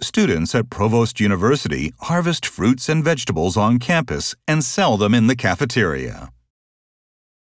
students at Provost University harvest fruits and vegetables on campus and sell them in the cafeteria.